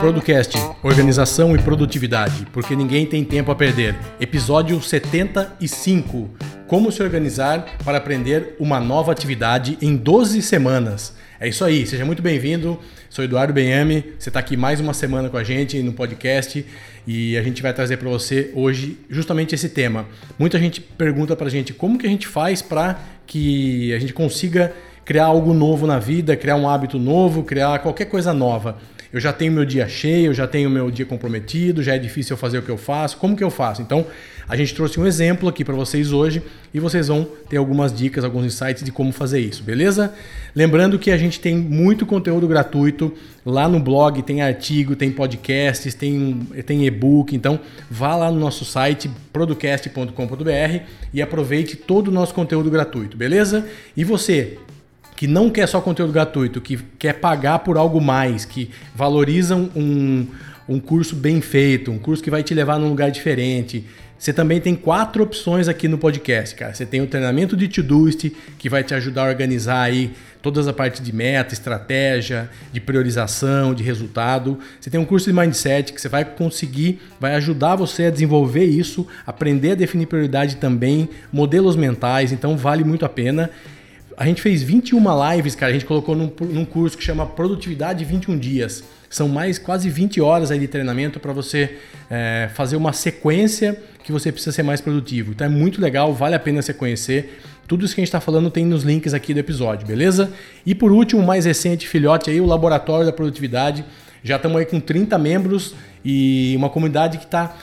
Producast, Organização e Produtividade, porque ninguém tem tempo a perder. Episódio 75. Como se organizar para aprender uma nova atividade em 12 semanas. É isso aí, seja muito bem-vindo. Sou Eduardo Benhame, você está aqui mais uma semana com a gente no podcast e a gente vai trazer para você hoje justamente esse tema. Muita gente pergunta para a gente como que a gente faz para que a gente consiga criar algo novo na vida, criar um hábito novo, criar qualquer coisa nova eu já tenho meu dia cheio, eu já tenho meu dia comprometido, já é difícil eu fazer o que eu faço. Como que eu faço? Então, a gente trouxe um exemplo aqui para vocês hoje e vocês vão ter algumas dicas, alguns insights de como fazer isso, beleza? Lembrando que a gente tem muito conteúdo gratuito lá no blog, tem artigo, tem podcasts, tem, tem e-book, então vá lá no nosso site producast.com.br e aproveite todo o nosso conteúdo gratuito, beleza? E você, que não quer só conteúdo gratuito, que quer pagar por algo mais, que valoriza um, um curso bem feito, um curso que vai te levar num lugar diferente. Você também tem quatro opções aqui no podcast, cara. Você tem o treinamento de Todoist, que vai te ajudar a organizar aí todas a parte de meta, estratégia, de priorização, de resultado. Você tem um curso de mindset que você vai conseguir, vai ajudar você a desenvolver isso, aprender a definir prioridade também, modelos mentais, então vale muito a pena. A gente fez 21 lives, cara. A gente colocou num, num curso que chama Produtividade 21 Dias. São mais quase 20 horas aí de treinamento para você é, fazer uma sequência que você precisa ser mais produtivo. Então é muito legal, vale a pena você conhecer. Tudo isso que a gente está falando tem nos links aqui do episódio, beleza? E por último, mais recente, filhote aí, o Laboratório da Produtividade. Já estamos aí com 30 membros e uma comunidade que está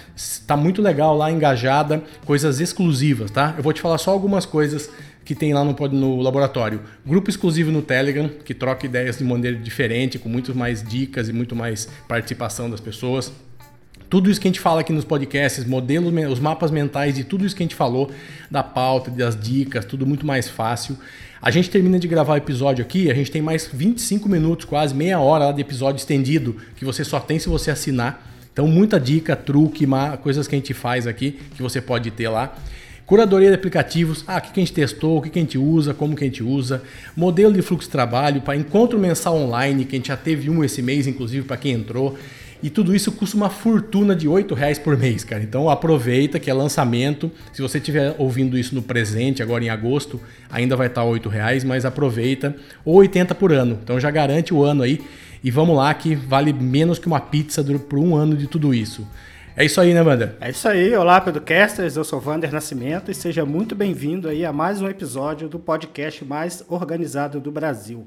tá muito legal lá, engajada, coisas exclusivas, tá? Eu vou te falar só algumas coisas que tem lá no, no laboratório. Grupo exclusivo no Telegram, que troca ideias de maneira diferente, com muito mais dicas e muito mais participação das pessoas. Tudo isso que a gente fala aqui nos podcasts, modelos, os mapas mentais de tudo isso que a gente falou, da pauta, das dicas, tudo muito mais fácil. A gente termina de gravar o episódio aqui, a gente tem mais 25 minutos, quase meia hora de episódio estendido, que você só tem se você assinar. Então, muita dica, truque, coisas que a gente faz aqui, que você pode ter lá. Curadoria de aplicativos, ah, o que a gente testou, o que a gente usa, como que a gente usa. Modelo de fluxo de trabalho para encontro mensal online, que a gente já teve um esse mês, inclusive, para quem entrou. E tudo isso custa uma fortuna de R$ reais por mês, cara. Então aproveita que é lançamento. Se você estiver ouvindo isso no presente, agora em agosto, ainda vai estar R$ reais, mas aproveita. Ou 80 por ano. Então já garante o ano aí. E vamos lá que vale menos que uma pizza por um ano de tudo isso. É isso aí, né, Wander? É isso aí. Olá, podcasters. Eu sou Wander Nascimento e seja muito bem-vindo aí a mais um episódio do podcast mais organizado do Brasil.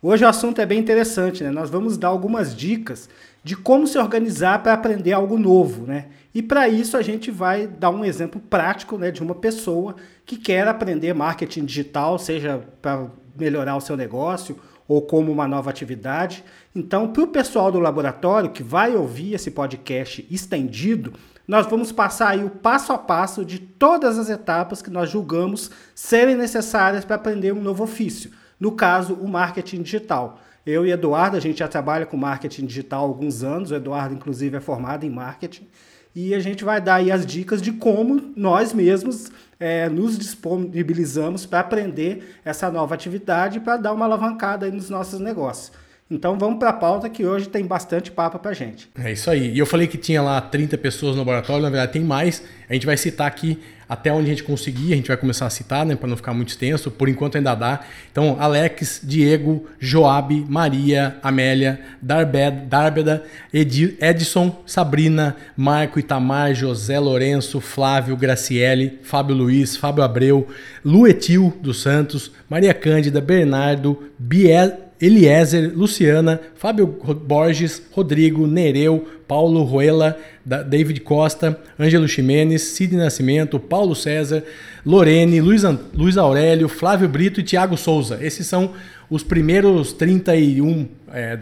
Hoje o assunto é bem interessante, né? Nós vamos dar algumas dicas de como se organizar para aprender algo novo, né? E para isso a gente vai dar um exemplo prático, né, de uma pessoa que quer aprender marketing digital, seja para melhorar o seu negócio ou como uma nova atividade. Então, para o pessoal do laboratório que vai ouvir esse podcast estendido, nós vamos passar aí o passo a passo de todas as etapas que nós julgamos serem necessárias para aprender um novo ofício. No caso, o marketing digital. Eu e Eduardo, a gente já trabalha com marketing digital há alguns anos. O Eduardo, inclusive, é formado em marketing. E a gente vai dar aí as dicas de como nós mesmos é, nos disponibilizamos para aprender essa nova atividade para dar uma alavancada nos nossos negócios. Então vamos para a pauta que hoje tem bastante papo para gente. É isso aí. E eu falei que tinha lá 30 pessoas no laboratório, na verdade tem mais. A gente vai citar aqui até onde a gente conseguir, a gente vai começar a citar, né, para não ficar muito extenso. Por enquanto ainda dá. Então, Alex, Diego, Joab, Maria, Amélia, Darbed, Darbeda, Edson, Sabrina, Marco, Itamar, José Lourenço, Flávio, Graciele, Fábio Luiz, Fábio Abreu, Luetil dos Santos, Maria Cândida, Bernardo, Biel Eliezer, Luciana, Fábio Borges, Rodrigo, Nereu, Paulo Ruela, David Costa, Ângelo Ximenes, Cid Nascimento, Paulo César, Lorene, Luiz, Luiz Aurélio, Flávio Brito e Tiago Souza. Esses são os primeiros 31 é,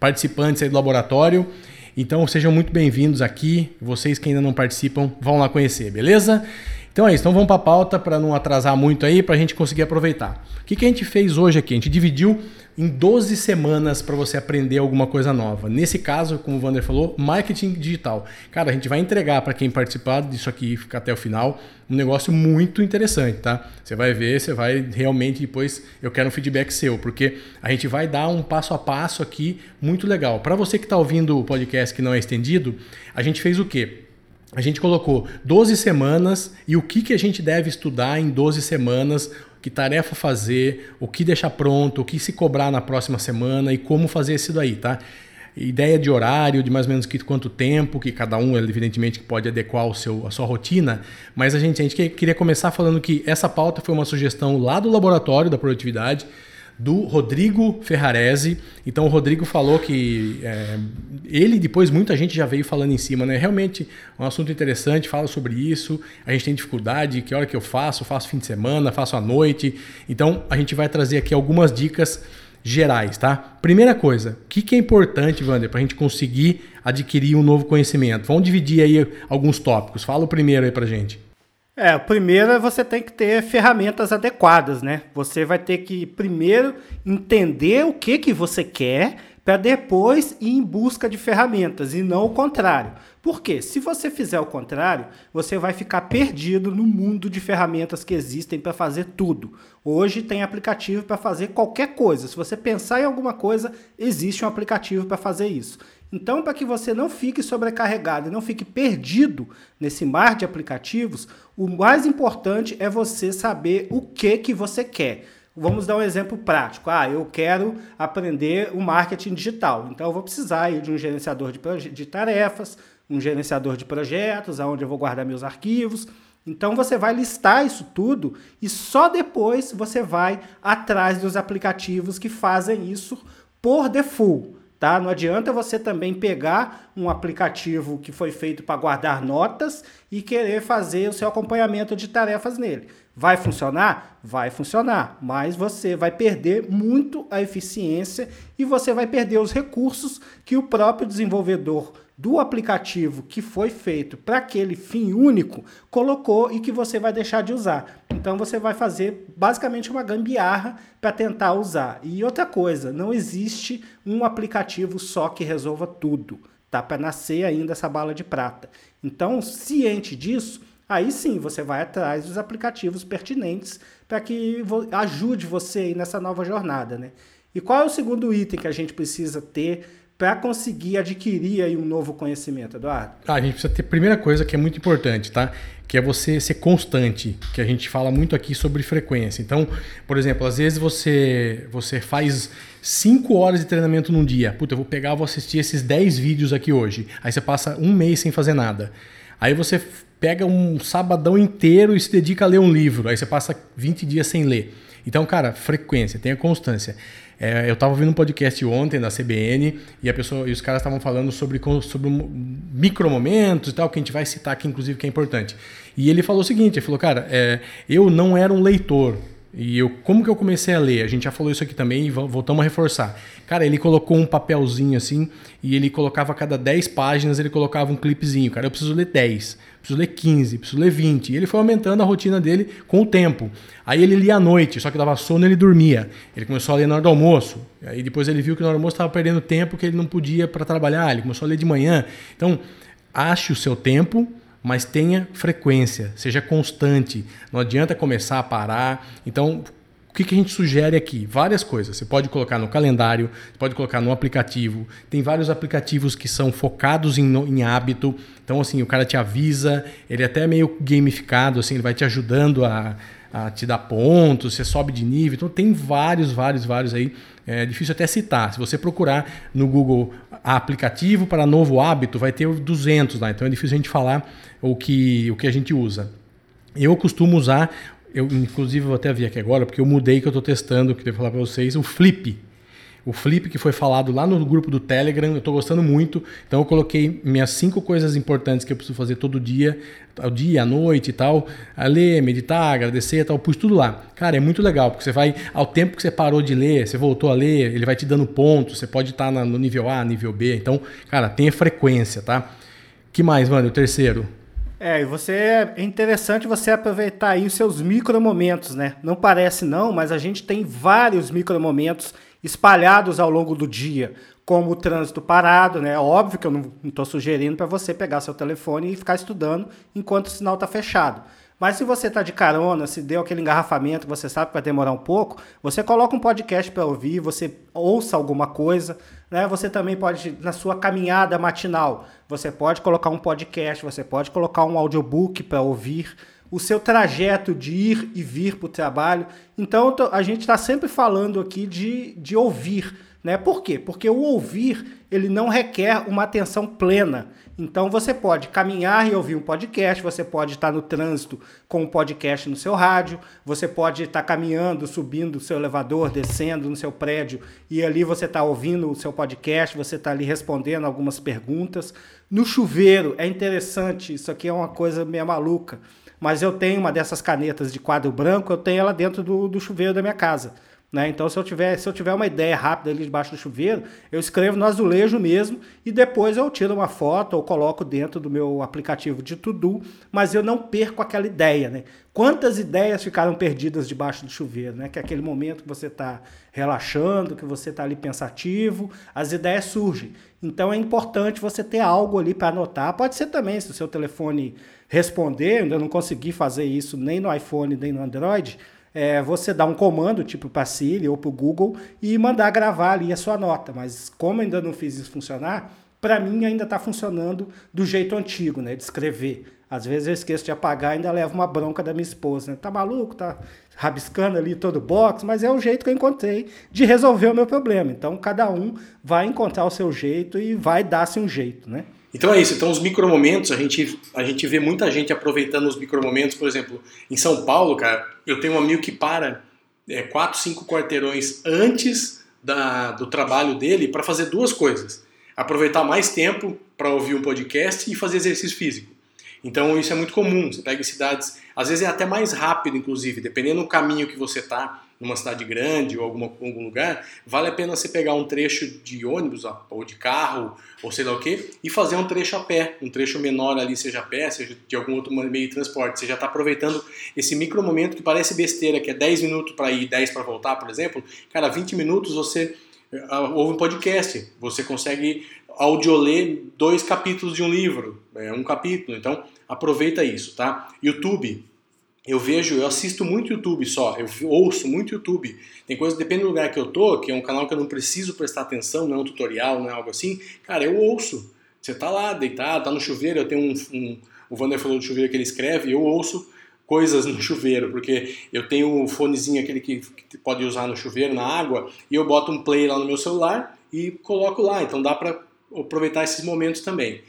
participantes do laboratório. Então sejam muito bem-vindos aqui. Vocês que ainda não participam, vão lá conhecer, beleza? Então é isso, então vamos para a pauta para não atrasar muito aí, para a gente conseguir aproveitar. O que, que a gente fez hoje aqui? A gente dividiu em 12 semanas para você aprender alguma coisa nova. Nesse caso, como o Vander falou, marketing digital. Cara, a gente vai entregar para quem participar disso aqui ficar até o final um negócio muito interessante, tá? Você vai ver, você vai realmente depois eu quero um feedback seu, porque a gente vai dar um passo a passo aqui muito legal. Para você que está ouvindo o podcast que não é estendido, a gente fez o quê? A gente colocou 12 semanas e o que, que a gente deve estudar em 12 semanas que tarefa fazer, o que deixar pronto, o que se cobrar na próxima semana e como fazer isso daí, tá? Ideia de horário, de mais ou menos que, quanto tempo, que cada um, evidentemente, pode adequar o seu, a sua rotina, mas a gente, a gente queria começar falando que essa pauta foi uma sugestão lá do laboratório da produtividade, do Rodrigo Ferrarese. Então o Rodrigo falou que é, ele depois muita gente já veio falando em cima, né? Realmente é um assunto interessante, fala sobre isso. A gente tem dificuldade, que hora que eu faço? Faço fim de semana, faço à noite. Então a gente vai trazer aqui algumas dicas gerais, tá? Primeira coisa, o que, que é importante, Wander, para a gente conseguir adquirir um novo conhecimento? Vamos dividir aí alguns tópicos. Fala o primeiro aí para gente. É, o primeiro é você tem que ter ferramentas adequadas, né? Você vai ter que primeiro entender o que, que você quer para depois ir em busca de ferramentas e não o contrário. Por quê? Se você fizer o contrário, você vai ficar perdido no mundo de ferramentas que existem para fazer tudo. Hoje tem aplicativo para fazer qualquer coisa. Se você pensar em alguma coisa, existe um aplicativo para fazer isso. Então, para que você não fique sobrecarregado e não fique perdido nesse mar de aplicativos, o mais importante é você saber o que que você quer. Vamos dar um exemplo prático. Ah, eu quero aprender o marketing digital. Então, eu vou precisar de um gerenciador de, de tarefas, um gerenciador de projetos, aonde eu vou guardar meus arquivos. Então você vai listar isso tudo e só depois você vai atrás dos aplicativos que fazem isso por default. Tá? Não adianta você também pegar um aplicativo que foi feito para guardar notas e querer fazer o seu acompanhamento de tarefas nele. Vai funcionar? Vai funcionar, mas você vai perder muito a eficiência e você vai perder os recursos que o próprio desenvolvedor do aplicativo que foi feito para aquele fim único colocou e que você vai deixar de usar. Então você vai fazer basicamente uma gambiarra para tentar usar. E outra coisa, não existe um aplicativo só que resolva tudo. Tá para nascer ainda essa bala de prata. Então, ciente disso, aí sim você vai atrás dos aplicativos pertinentes para que ajude você nessa nova jornada, né? E qual é o segundo item que a gente precisa ter para conseguir adquirir um novo conhecimento, Eduardo? Ah, a gente precisa ter primeira coisa que é muito importante, tá? Que é você ser constante, que a gente fala muito aqui sobre frequência. Então, por exemplo, às vezes você você faz 5 horas de treinamento num dia. Puta, eu vou pegar, vou assistir esses 10 vídeos aqui hoje. Aí você passa um mês sem fazer nada. Aí você pega um sabadão inteiro e se dedica a ler um livro. Aí você passa 20 dias sem ler. Então, cara, frequência, tenha constância. É, eu estava ouvindo um podcast ontem da CBN e, a pessoa, e os caras estavam falando sobre, sobre micromomentos e tal, que a gente vai citar aqui, inclusive, que é importante. E ele falou o seguinte: ele falou, cara, é, eu não era um leitor. E eu, como que eu comecei a ler? A gente já falou isso aqui também e voltamos a reforçar. Cara, ele colocou um papelzinho assim e ele colocava a cada 10 páginas, ele colocava um clipezinho. Cara, eu preciso ler 10, preciso ler 15, preciso ler 20. E ele foi aumentando a rotina dele com o tempo. Aí ele lia à noite, só que dava sono ele dormia. Ele começou a ler na hora do almoço. Aí depois ele viu que na hora do almoço estava perdendo tempo, que ele não podia para trabalhar. Ele começou a ler de manhã. Então, ache o seu tempo mas tenha frequência, seja constante. Não adianta começar a parar. Então, o que, que a gente sugere aqui? Várias coisas. Você pode colocar no calendário, pode colocar no aplicativo. Tem vários aplicativos que são focados em, em hábito. Então, assim, o cara te avisa, ele é até meio gamificado, assim, ele vai te ajudando a, a te dar pontos, você sobe de nível. Então, tem vários, vários, vários aí é difícil até citar. Se você procurar no Google aplicativo para novo hábito, vai ter 200 lá. Então é difícil a gente falar o que, o que a gente usa. Eu costumo usar, eu inclusive vou até ver aqui agora, porque eu mudei que eu estou testando, que devo falar para vocês, o Flip o flip que foi falado lá no grupo do Telegram, eu estou gostando muito. Então eu coloquei minhas cinco coisas importantes que eu preciso fazer todo dia, ao dia, à noite e tal. A ler, meditar, agradecer e tal, pus tudo lá. Cara, é muito legal, porque você vai, ao tempo que você parou de ler, você voltou a ler, ele vai te dando pontos, você pode estar no nível A, nível B. Então, cara, tenha frequência, tá? que mais, mano? O terceiro? É, e você é interessante você aproveitar aí os seus micromomentos, né? Não parece não, mas a gente tem vários micromomentos espalhados ao longo do dia, como o trânsito parado, né? Óbvio que eu não estou sugerindo para você pegar seu telefone e ficar estudando enquanto o sinal está fechado. Mas se você está de carona, se deu aquele engarrafamento, você sabe que vai demorar um pouco, você coloca um podcast para ouvir, você ouça alguma coisa, né? Você também pode, na sua caminhada matinal, você pode colocar um podcast, você pode colocar um audiobook para ouvir, o seu trajeto de ir e vir para o trabalho. Então a gente está sempre falando aqui de, de ouvir. Né? Por quê? Porque o ouvir ele não requer uma atenção plena. Então você pode caminhar e ouvir um podcast, você pode estar no trânsito com um podcast no seu rádio, você pode estar caminhando, subindo o seu elevador, descendo no seu prédio e ali você está ouvindo o seu podcast, você está ali respondendo algumas perguntas. No chuveiro, é interessante, isso aqui é uma coisa meio maluca, mas eu tenho uma dessas canetas de quadro branco, eu tenho ela dentro do, do chuveiro da minha casa. Né? Então, se eu, tiver, se eu tiver uma ideia rápida ali debaixo do chuveiro, eu escrevo no azulejo mesmo e depois eu tiro uma foto ou coloco dentro do meu aplicativo de to-do, mas eu não perco aquela ideia. Né? Quantas ideias ficaram perdidas debaixo do chuveiro? Né? Que é aquele momento que você está relaxando, que você está ali pensativo, as ideias surgem. Então é importante você ter algo ali para anotar. Pode ser também, se o seu telefone responder, ainda não consegui fazer isso nem no iPhone nem no Android é, você dá um comando, tipo para Siri ou para o Google, e mandar gravar ali a sua nota. Mas como ainda não fiz isso funcionar, para mim ainda está funcionando do jeito antigo, né? De escrever. Às vezes eu esqueço de apagar e ainda levo uma bronca da minha esposa. Né? Tá maluco? Tá rabiscando ali todo o box, mas é o jeito que eu encontrei de resolver o meu problema. Então cada um vai encontrar o seu jeito e vai dar-se um jeito, né? Então é isso. Então os micromomentos, a gente, a gente vê muita gente aproveitando os micromomentos. Por exemplo, em São Paulo, cara, eu tenho um amigo que para é, quatro, cinco quarteirões antes da, do trabalho dele para fazer duas coisas. Aproveitar mais tempo para ouvir um podcast e fazer exercício físico. Então isso é muito comum. Você pega em cidades, às vezes é até mais rápido, inclusive, dependendo do caminho que você está numa cidade grande ou alguma, algum lugar, vale a pena você pegar um trecho de ônibus ou de carro ou sei lá o que e fazer um trecho a pé, um trecho menor ali, seja a pé, seja de algum outro meio de transporte. Você já está aproveitando esse micro momento que parece besteira, que é 10 minutos para ir, 10 para voltar, por exemplo. Cara, 20 minutos você uh, ouve um podcast, você consegue audioler dois capítulos de um livro, é um capítulo. Então aproveita isso, tá? YouTube eu vejo, eu assisto muito YouTube só, eu ouço muito YouTube. Tem coisas, depende do lugar que eu tô, que é um canal que eu não preciso prestar atenção, não é um tutorial, não é algo assim. Cara, eu ouço. Você tá lá, deitado, tá no chuveiro, eu tenho um, um o Wander falou do chuveiro que ele escreve, eu ouço coisas no chuveiro, porque eu tenho o um fonezinho aquele que, que pode usar no chuveiro, na água, e eu boto um play lá no meu celular e coloco lá. Então dá para aproveitar esses momentos também.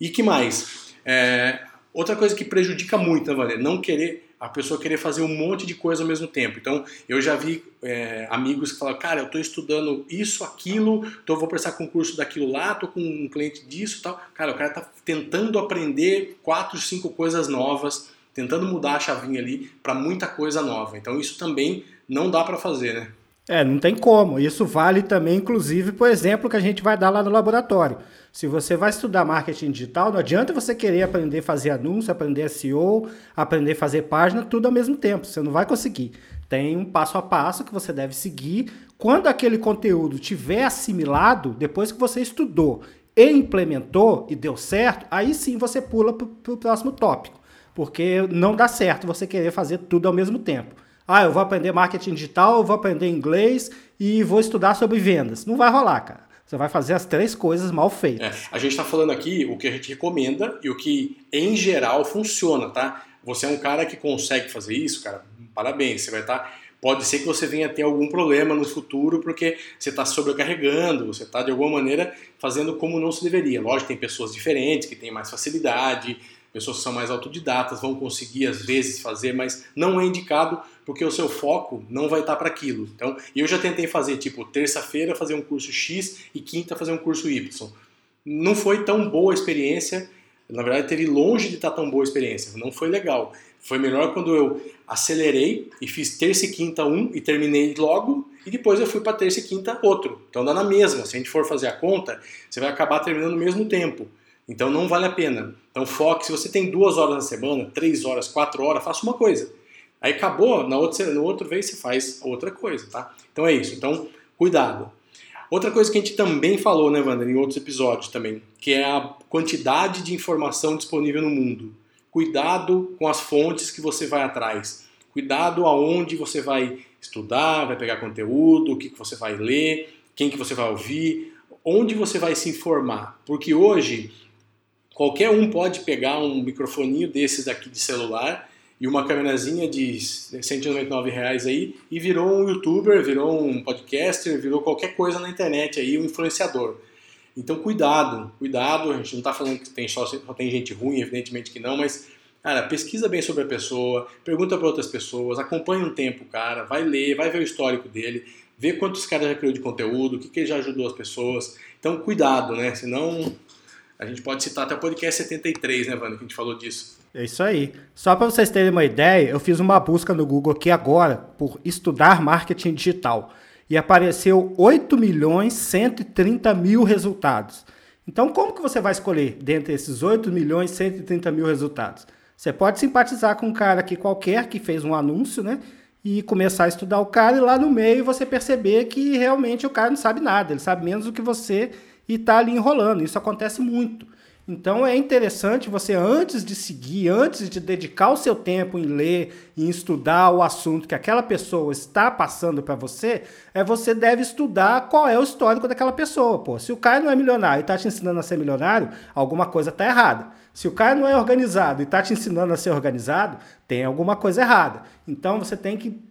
E que mais? É, Outra coisa que prejudica muito, né, Valer? Não querer, a pessoa querer fazer um monte de coisa ao mesmo tempo. Então, eu já vi é, amigos que falam, cara, eu estou estudando isso, aquilo, então vou prestar concurso daquilo lá, estou com um cliente disso tal. Cara, o cara está tentando aprender quatro, cinco coisas novas, tentando mudar a chavinha ali para muita coisa nova. Então, isso também não dá para fazer, né? É, não tem como. Isso vale também, inclusive, por exemplo, que a gente vai dar lá no laboratório. Se você vai estudar marketing digital, não adianta você querer aprender a fazer anúncio, aprender SEO, aprender a fazer página, tudo ao mesmo tempo. Você não vai conseguir. Tem um passo a passo que você deve seguir. Quando aquele conteúdo tiver assimilado, depois que você estudou e implementou e deu certo, aí sim você pula para o próximo tópico. Porque não dá certo você querer fazer tudo ao mesmo tempo. Ah, eu vou aprender marketing digital, eu vou aprender inglês e vou estudar sobre vendas. Não vai rolar, cara. Você vai fazer as três coisas mal feitas. É, a gente está falando aqui o que a gente recomenda e o que, em geral, funciona, tá? Você é um cara que consegue fazer isso, cara, parabéns. Você vai estar. Tá, pode ser que você venha ter algum problema no futuro porque você está sobrecarregando, você está de alguma maneira fazendo como não se deveria. Lógico, tem pessoas diferentes que têm mais facilidade, pessoas que são mais autodidatas vão conseguir às vezes fazer, mas não é indicado porque o seu foco não vai estar para aquilo. Então, eu já tentei fazer tipo terça-feira fazer um curso X e quinta fazer um curso Y. Não foi tão boa a experiência. Na verdade, teve longe de estar tão boa a experiência. Não foi legal. Foi melhor quando eu acelerei e fiz terça e quinta um e terminei logo e depois eu fui para terça e quinta outro. Então dá na mesma. Se a gente for fazer a conta, você vai acabar terminando no mesmo tempo. Então não vale a pena. Então foque, se você tem duas horas na semana, três horas, quatro horas, faça uma coisa. Aí acabou, na outra, na outra vez você faz outra coisa, tá? Então é isso. Então cuidado. Outra coisa que a gente também falou, né, Wander, em outros episódios também, que é a quantidade de informação disponível no mundo. Cuidado com as fontes que você vai atrás. Cuidado aonde você vai estudar, vai pegar conteúdo, o que você vai ler, quem que você vai ouvir, onde você vai se informar. Porque hoje qualquer um pode pegar um microfoninho desses aqui de celular e uma câmerazinha de 199 reais aí e virou um youtuber, virou um podcaster, virou qualquer coisa na internet aí, um influenciador. Então cuidado, cuidado, a gente não está falando que tem só, só tem gente ruim, evidentemente que não, mas cara, pesquisa bem sobre a pessoa, pergunta para outras pessoas, acompanha um tempo cara, vai ler, vai ver o histórico dele, vê quantos caras já criou de conteúdo, o que, que ele já ajudou as pessoas. Então cuidado, né? Senão a gente pode citar até o podcast 73, né, Vando, que a gente falou disso. É isso aí. Só para vocês terem uma ideia, eu fiz uma busca no Google aqui agora por estudar marketing digital e apareceu 8 milhões 130 mil resultados. Então, como que você vai escolher dentre esses 8 milhões 130 mil resultados? Você pode simpatizar com um cara aqui qualquer que fez um anúncio, né? E começar a estudar o cara e lá no meio você perceber que realmente o cara não sabe nada, ele sabe menos do que você e está ali enrolando. Isso acontece muito. Então é interessante você, antes de seguir, antes de dedicar o seu tempo em ler, em estudar o assunto que aquela pessoa está passando para você, é você deve estudar qual é o histórico daquela pessoa. Pô, se o cara não é milionário e está te ensinando a ser milionário, alguma coisa está errada. Se o cara não é organizado e está te ensinando a ser organizado, tem alguma coisa errada. Então você tem que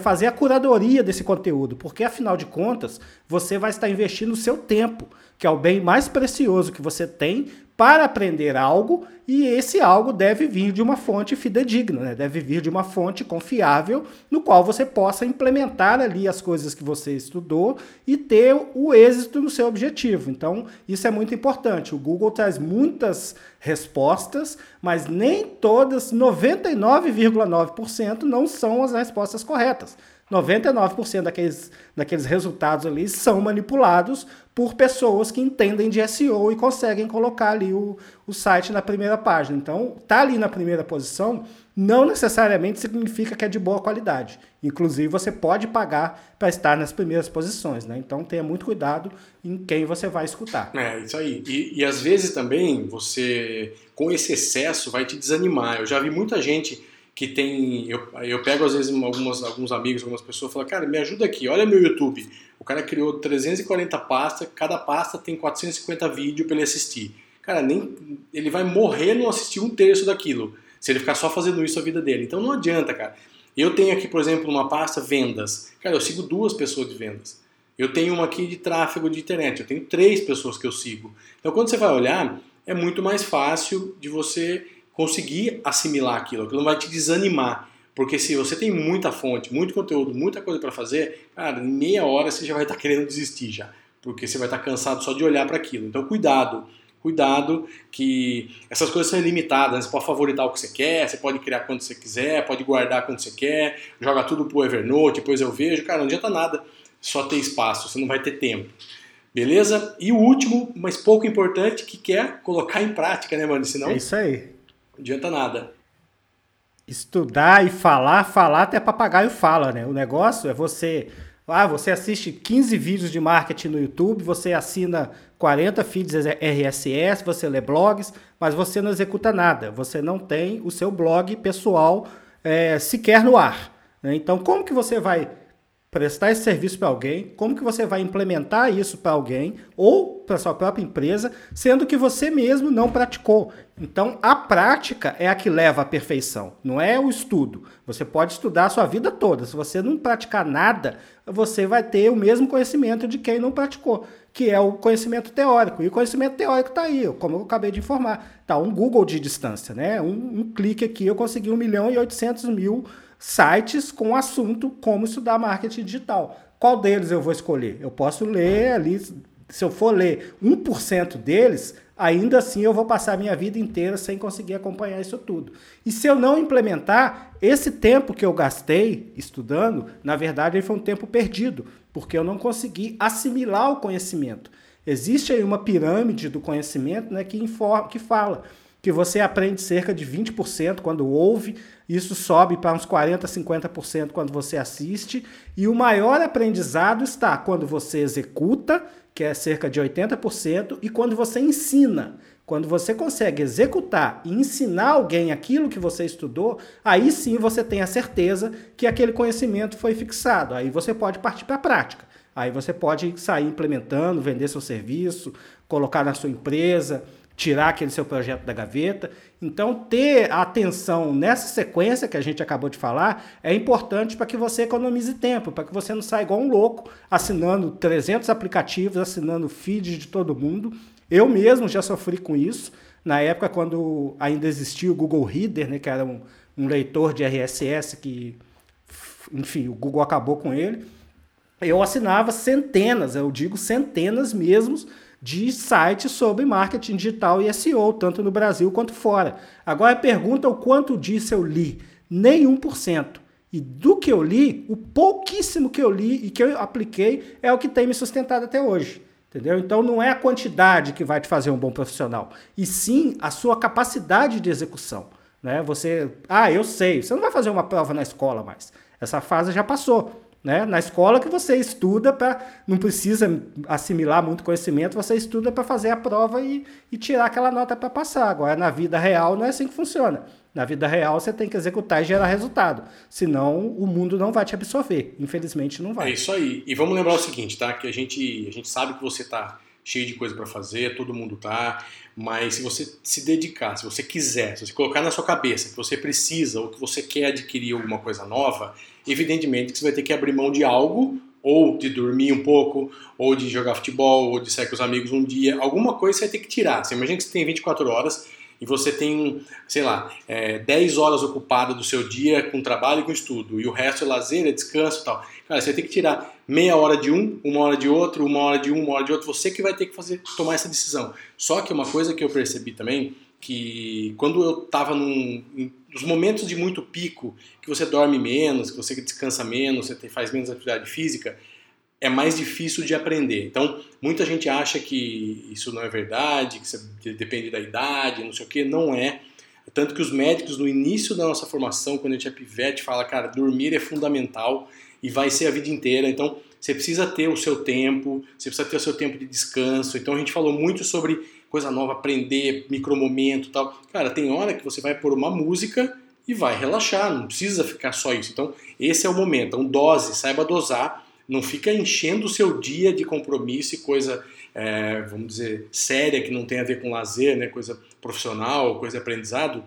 fazer a curadoria desse conteúdo, porque afinal de contas, você vai estar investindo o seu tempo que é o bem mais precioso que você tem para aprender algo, e esse algo deve vir de uma fonte fidedigna, né? deve vir de uma fonte confiável, no qual você possa implementar ali as coisas que você estudou e ter o êxito no seu objetivo. Então, isso é muito importante. O Google traz muitas respostas, mas nem todas, 99,9% não são as respostas corretas. 99% daqueles, daqueles resultados ali são manipulados por pessoas que entendem de SEO e conseguem colocar ali o, o site na primeira página. Então, tá ali na primeira posição não necessariamente significa que é de boa qualidade. Inclusive, você pode pagar para estar nas primeiras posições, né? Então, tenha muito cuidado em quem você vai escutar. É, isso aí. E, e às vezes também você, com esse excesso, vai te desanimar. Eu já vi muita gente que tem. Eu, eu pego às vezes algumas, alguns amigos, algumas pessoas falo, cara, me ajuda aqui, olha meu YouTube. O cara criou 340 pastas, cada pasta tem 450 vídeos para ele assistir. Cara, nem, ele vai morrer não assistir um terço daquilo, se ele ficar só fazendo isso a vida dele. Então não adianta, cara. Eu tenho aqui, por exemplo, uma pasta vendas. Cara, eu sigo duas pessoas de vendas. Eu tenho uma aqui de tráfego de internet. Eu tenho três pessoas que eu sigo. Então quando você vai olhar, é muito mais fácil de você conseguir assimilar aquilo, aquilo não vai te desanimar. Porque se você tem muita fonte, muito conteúdo, muita coisa para fazer, cara, em meia hora você já vai estar tá querendo desistir já. Porque você vai estar tá cansado só de olhar para aquilo. Então cuidado, cuidado que essas coisas são ilimitadas. Você pode favoritar o que você quer, você pode criar quando você quiser, pode guardar quando você quer, joga tudo pro Evernote, depois eu vejo. Cara, não adianta nada só ter espaço, você não vai ter tempo. Beleza? E o último, mas pouco importante, que quer colocar em prática, né, mano? Senão... É isso aí. Adianta nada. Estudar e falar, falar até papagaio fala, né? O negócio é você. Ah, você assiste 15 vídeos de marketing no YouTube, você assina 40 feeds RSS, você lê blogs, mas você não executa nada. Você não tem o seu blog pessoal é, sequer no ar. Né? Então, como que você vai prestar esse serviço para alguém, como que você vai implementar isso para alguém ou para sua própria empresa, sendo que você mesmo não praticou. Então, a prática é a que leva à perfeição, não é o estudo. Você pode estudar a sua vida toda, se você não praticar nada, você vai ter o mesmo conhecimento de quem não praticou, que é o conhecimento teórico. E o conhecimento teórico está aí, como eu acabei de informar. Está um Google de distância, né? Um, um clique aqui, eu consegui 1 milhão e 800 mil sites com assunto como estudar marketing digital. Qual deles eu vou escolher? Eu posso ler ali, se eu for ler 1% deles, ainda assim eu vou passar a minha vida inteira sem conseguir acompanhar isso tudo. E se eu não implementar, esse tempo que eu gastei estudando, na verdade, foi um tempo perdido, porque eu não consegui assimilar o conhecimento. Existe aí uma pirâmide do conhecimento né, que, informa, que fala que você aprende cerca de 20% quando ouve, isso sobe para uns 40%, 50% quando você assiste, e o maior aprendizado está quando você executa, que é cerca de 80%, e quando você ensina. Quando você consegue executar e ensinar alguém aquilo que você estudou, aí sim você tem a certeza que aquele conhecimento foi fixado. Aí você pode partir para a prática. Aí você pode sair implementando, vender seu serviço, colocar na sua empresa, tirar aquele seu projeto da gaveta. Então, ter atenção nessa sequência que a gente acabou de falar é importante para que você economize tempo, para que você não saia igual um louco assinando 300 aplicativos, assinando feeds de todo mundo. Eu mesmo já sofri com isso. Na época, quando ainda existia o Google Reader, né, que era um, um leitor de RSS que, enfim, o Google acabou com ele. Eu assinava centenas, eu digo centenas mesmo, de sites sobre marketing digital e SEO, tanto no Brasil quanto fora. Agora pergunta o quanto disso eu li. Nenhum por cento. E do que eu li, o pouquíssimo que eu li e que eu apliquei é o que tem me sustentado até hoje. Entendeu? Então não é a quantidade que vai te fazer um bom profissional, e sim a sua capacidade de execução. Né? Você, ah, eu sei, você não vai fazer uma prova na escola mais. Essa fase já passou. Né? Na escola que você estuda para. Não precisa assimilar muito conhecimento, você estuda para fazer a prova e, e tirar aquela nota para passar. Agora, na vida real, não é assim que funciona. Na vida real, você tem que executar e gerar resultado. Senão, o mundo não vai te absorver. Infelizmente, não vai. É isso aí. E vamos lembrar o seguinte, tá? Que a gente, a gente sabe que você está cheio de coisa para fazer, todo mundo tá, mas se você se dedicar, se você quiser, se você colocar na sua cabeça que você precisa ou que você quer adquirir alguma coisa nova, evidentemente que você vai ter que abrir mão de algo, ou de dormir um pouco, ou de jogar futebol, ou de sair com os amigos um dia, alguma coisa você vai ter que tirar. Você imagina que você tem 24 horas e você tem, sei lá, é, 10 horas ocupadas do seu dia com trabalho e com estudo, e o resto é lazer, é descanso e tal. Cara, você ter que tirar meia hora de um, uma hora de outro, uma hora de um, uma hora de outro, você que vai ter que fazer, tomar essa decisão. Só que uma coisa que eu percebi também, que quando eu estava nos momentos de muito pico, que você dorme menos, que você descansa menos, você faz menos atividade física, é mais difícil de aprender. Então, muita gente acha que isso não é verdade, que depende da idade, não sei o que, não é. Tanto que os médicos, no início da nossa formação, quando a gente é pivete, fala, cara, dormir é fundamental e vai ser a vida inteira. Então, você precisa ter o seu tempo, você precisa ter o seu tempo de descanso. Então, a gente falou muito sobre coisa nova, aprender, micromomento tal. Cara, tem hora que você vai pôr uma música e vai relaxar, não precisa ficar só isso. Então, esse é o momento. Então, dose, saiba dosar não fica enchendo o seu dia de compromisso e coisa, é, vamos dizer, séria, que não tem a ver com lazer, né, coisa profissional, coisa aprendizado,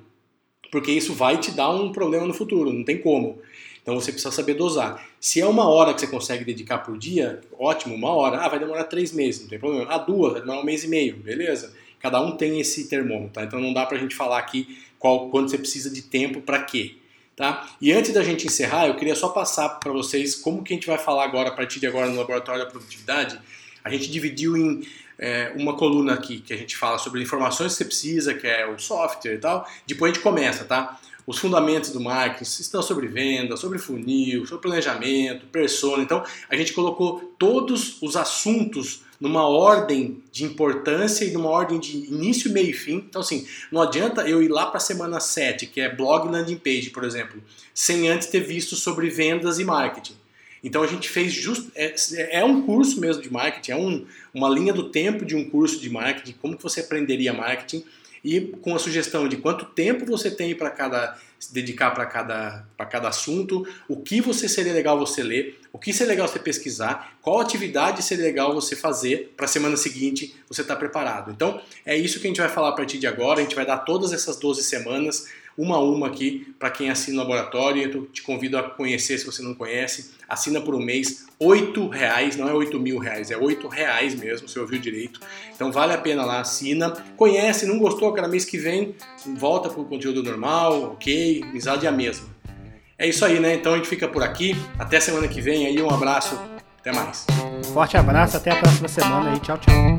porque isso vai te dar um problema no futuro, não tem como. Então você precisa saber dosar. Se é uma hora que você consegue dedicar por dia, ótimo, uma hora. Ah, vai demorar três meses, não tem problema. Ah, duas, vai demorar um mês e meio, beleza. Cada um tem esse termômetro, tá? Então não dá pra gente falar aqui qual, quanto você precisa de tempo para quê. Tá? E antes da gente encerrar, eu queria só passar para vocês como que a gente vai falar agora, a partir de agora, no Laboratório da Produtividade. A gente dividiu em é, uma coluna aqui que a gente fala sobre informações que você precisa, que é o software e tal. Depois a gente começa, tá? Os fundamentos do marketing, estão sobre venda, sobre funil, sobre planejamento, persona. Então, a gente colocou todos os assuntos numa ordem de importância e numa ordem de início, meio e fim. Então, assim, não adianta eu ir lá para a semana 7, que é blog landing page, por exemplo, sem antes ter visto sobre vendas e marketing. Então a gente fez justo é, é, um curso mesmo de marketing, é um, uma linha do tempo de um curso de marketing, como que você aprenderia marketing e com a sugestão de quanto tempo você tem para cada se dedicar para cada, cada assunto, o que você seria legal você ler, o que seria legal você pesquisar, qual atividade seria legal você fazer para a semana seguinte você estar tá preparado. Então, é isso que a gente vai falar a partir de agora, a gente vai dar todas essas 12 semanas uma a uma aqui para quem assina o laboratório. Eu te convido a conhecer se você não conhece. Assina por um mês, oito reais, não é oito mil reais, é oito reais mesmo, você ouviu direito. Então vale a pena lá, assina. Conhece, não gostou, cada mês que vem, volta para o conteúdo normal, ok, amizade é a mesma. É isso aí, né? Então a gente fica por aqui. Até semana que vem aí, um abraço, até mais. Forte abraço, até a próxima semana aí. Tchau, tchau.